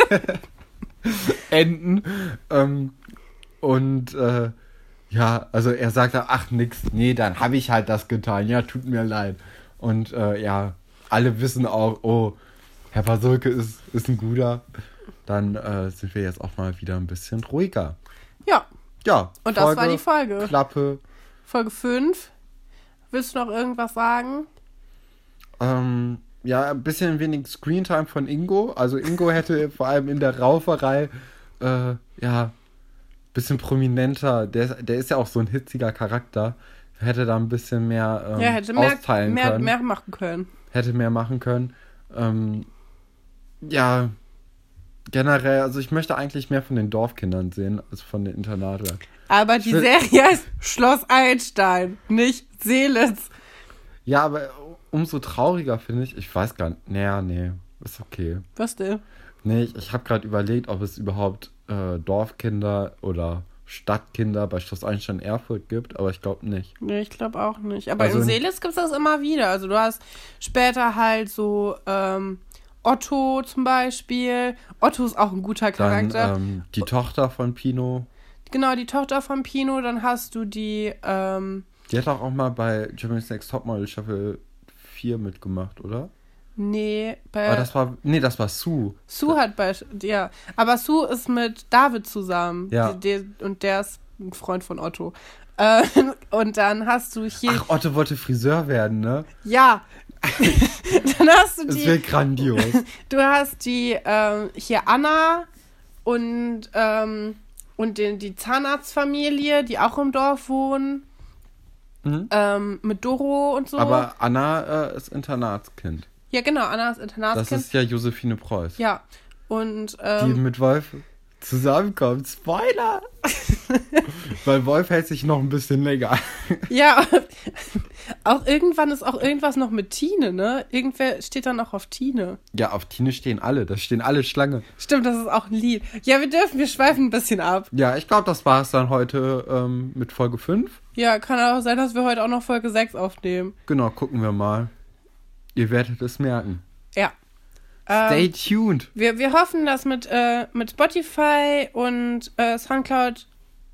enden. Ähm, und äh, ja, also er sagt dann, ach nix, nee, dann habe ich halt das getan. Ja, tut mir leid. Und äh, ja, alle wissen auch, oh, Herr Pasulke ist, ist ein guter. Dann äh, sind wir jetzt auch mal wieder ein bisschen ruhiger. Ja. Ja. Und das war die Folge. Klappe. Folge 5. Willst du noch irgendwas sagen? Ähm, ja, ein bisschen wenig Screentime von Ingo. Also Ingo hätte vor allem in der Rauferei, äh, ja, bisschen prominenter. Der, der ist ja auch so ein hitziger Charakter. Hätte da ein bisschen mehr ähm, ja, hätte mehr, austeilen mehr, können. mehr machen können. Hätte mehr machen können. Ähm, ja, generell, also ich möchte eigentlich mehr von den Dorfkindern sehen, als von den Internaten. Aber die Serie heißt Schloss Einstein, nicht Seelitz. Ja, aber umso trauriger finde ich, ich weiß gar nicht, naja, nee, ist okay. Was denn? Nee, ich, ich habe gerade überlegt, ob es überhaupt äh, Dorfkinder oder Stadtkinder bei Schloss Einstein Erfurt gibt, aber ich glaube nicht. Nee, ich glaube auch nicht. Aber Also- in Seelitz gibt es das immer wieder. Also du hast später halt so ähm, Otto zum Beispiel. Otto ist auch ein guter Dann Charakter. ähm, die Tochter von Pino, genau, die Tochter von Pino. Dann hast du die, ähm, die hat auch, auch mal bei Germany's Next Topmodel Staffel 4 mitgemacht, oder? nee, bei Aber das war, nee, das war Sue. Sue hat bei, ja. Aber Sue ist mit David zusammen. Ja. Die, die, und der ist ein Freund von Otto. Äh, und dann hast du hier, Ach, Otto wollte Friseur werden, ne? ja. dann hast du die, wird grandios. Du hast die ähm, hier Anna und, ähm, und den, die Zahnarztfamilie, die auch im Dorf wohnen. Mhm. Ähm, mit Doro und so. Aber Anna äh, ist Internatskind. ja, genau, Anna ist Das Internatskind. ist ja Josephine Preuß. ja. Und Die ähm, mit Wolf zusammenkommt. Spoiler! Weil Wolf hält sich noch ein bisschen länger. ja, auch irgendwann ist auch irgendwas noch mit Tine, ne? Irgendwer steht dann auch auf Tine. Ja, auf Tine stehen alle. Da stehen alle Schlange. Stimmt, das ist auch ein Lied. Ja, wir dürfen, wir schweifen ein bisschen ab. Ja, ich glaube, das war es dann heute ähm, mit Folge 5. Ja, kann auch sein, dass wir heute auch noch Folge 6 aufnehmen. Genau, gucken wir mal. Ihr werdet es merken. Ja. Stay Ähm, tuned. Wir, wir hoffen, dass mit, äh, mit Spotify und äh, Soundcloud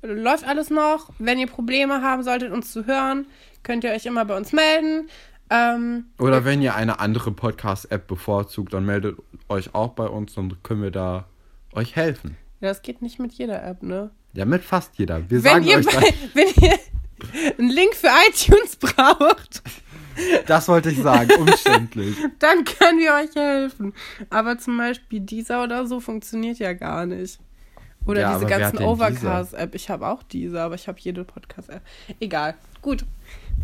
läuft alles noch. Wenn ihr Probleme haben solltet, uns zu hören, könnt ihr euch immer bei uns melden. Ähm, Oder wenn ihr eine andere Podcast-App bevorzugt, dann meldet euch auch bei uns, dann können wir da euch helfen. ja, das geht nicht mit jeder App, ne? Ja, mit fast jeder. Wir Wenn sagen euch bei, wenn ihr einen Link für iTunes braucht, Das wollte ich sagen, umständlich. dann können wir euch helfen. Aber zum Beispiel dieser oder so funktioniert ja gar nicht. Oder Ja, diese ganzen Overcast-App. Ich habe auch diese, aber ich habe jede Podcast-App. Egal. Gut.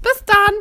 Bis dann.